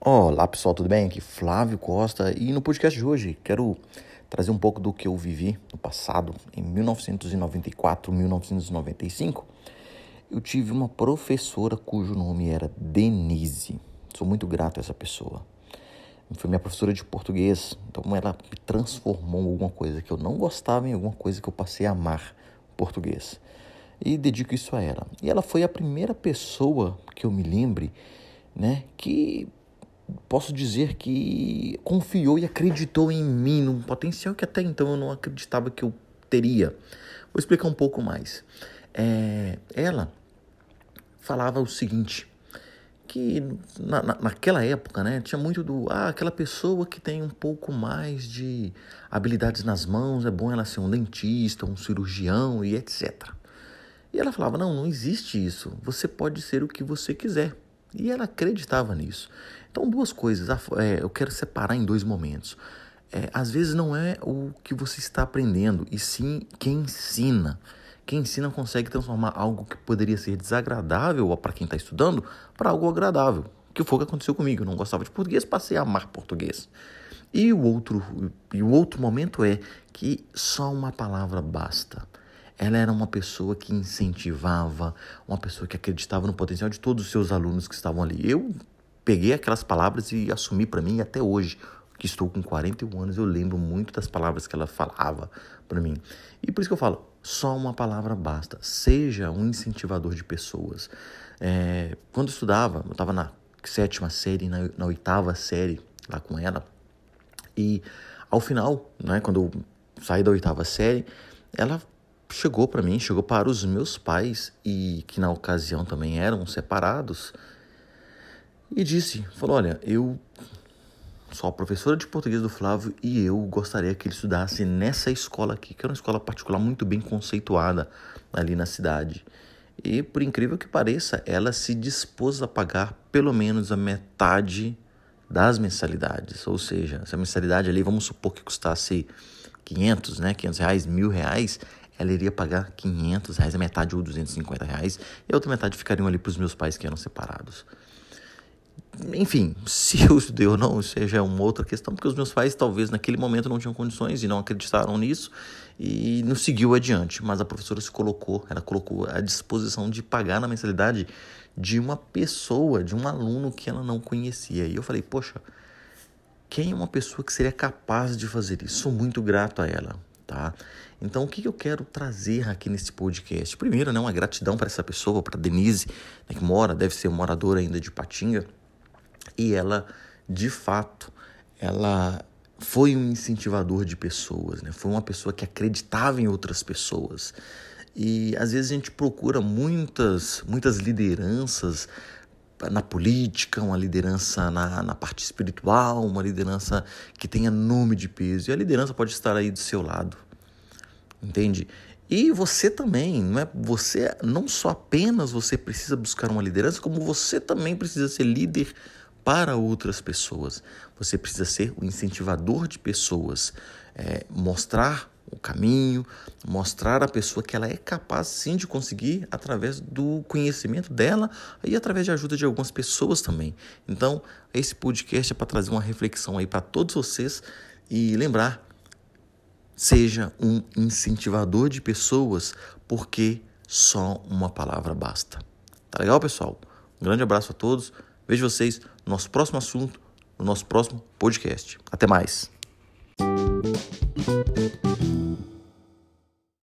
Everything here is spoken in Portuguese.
Olá pessoal, tudo bem? Aqui Flávio Costa e no podcast de hoje quero trazer um pouco do que eu vivi no passado, em 1994, 1995. Eu tive uma professora cujo nome era Denise. Sou muito grato a essa pessoa. Foi minha professora de português, então ela me transformou em alguma coisa que eu não gostava em alguma coisa que eu passei a amar português. E dedico isso a ela. E ela foi a primeira pessoa que eu me lembre, né, que posso dizer que confiou e acreditou em mim, num potencial que até então eu não acreditava que eu teria. Vou explicar um pouco mais. É, ela falava o seguinte, que na, na, naquela época, né, tinha muito do, ah, aquela pessoa que tem um pouco mais de habilidades nas mãos, é bom ela ser um dentista, um cirurgião e etc. E ela falava, não, não existe isso, você pode ser o que você quiser. E ela acreditava nisso. Então, duas coisas. É, eu quero separar em dois momentos. É, às vezes não é o que você está aprendendo, e sim quem ensina. Quem ensina consegue transformar algo que poderia ser desagradável para quem está estudando para algo agradável. Que foi o que aconteceu comigo. Eu não gostava de português, passei a amar português. E o outro, e o outro momento é que só uma palavra basta. Ela era uma pessoa que incentivava, uma pessoa que acreditava no potencial de todos os seus alunos que estavam ali. Eu peguei aquelas palavras e assumi para mim até hoje, que estou com 41 anos, eu lembro muito das palavras que ela falava para mim. E por isso que eu falo, só uma palavra basta. Seja um incentivador de pessoas. É, quando eu estudava, eu estava na sétima série, na, na oitava série lá com ela, e ao final, né, quando eu saí da oitava série, ela chegou para mim, chegou para os meus pais e que na ocasião também eram separados e disse, falou, olha, eu sou a professora de português do Flávio e eu gostaria que ele estudasse nessa escola aqui, que é uma escola particular muito bem conceituada ali na cidade. E por incrível que pareça, ela se dispôs a pagar pelo menos a metade das mensalidades. Ou seja, se a mensalidade ali, vamos supor que custasse 500, né, 500 reais, mil reais, ela iria pagar 500 reais, a metade ou 250 reais, e a outra metade ficariam ali para os meus pais que eram separados. Enfim, se eu estudei ou não, seja uma outra questão, porque os meus pais talvez naquele momento não tinham condições e não acreditaram nisso e não seguiu adiante. Mas a professora se colocou, ela colocou à disposição de pagar na mensalidade de uma pessoa, de um aluno que ela não conhecia. E eu falei, poxa, quem é uma pessoa que seria capaz de fazer isso? Sou muito grato a ela tá? Então, o que eu quero trazer aqui nesse podcast? Primeiro, né, uma gratidão para essa pessoa, para Denise, né, que mora, deve ser moradora ainda de Patinga, e ela, de fato, ela foi um incentivador de pessoas, né? Foi uma pessoa que acreditava em outras pessoas. E às vezes a gente procura muitas, muitas lideranças na política, uma liderança na, na parte espiritual, uma liderança que tenha nome de peso. E a liderança pode estar aí do seu lado, entende? E você também, não é? Você não só apenas você precisa buscar uma liderança, como você também precisa ser líder para outras pessoas. Você precisa ser o incentivador de pessoas, é, mostrar o caminho, mostrar à pessoa que ela é capaz sim de conseguir através do conhecimento dela e através de ajuda de algumas pessoas também. Então, esse podcast é para trazer uma reflexão aí para todos vocês e lembrar seja um incentivador de pessoas, porque só uma palavra basta. Tá legal, pessoal? Um grande abraço a todos. Vejo vocês no nosso próximo assunto, no nosso próximo podcast. Até mais.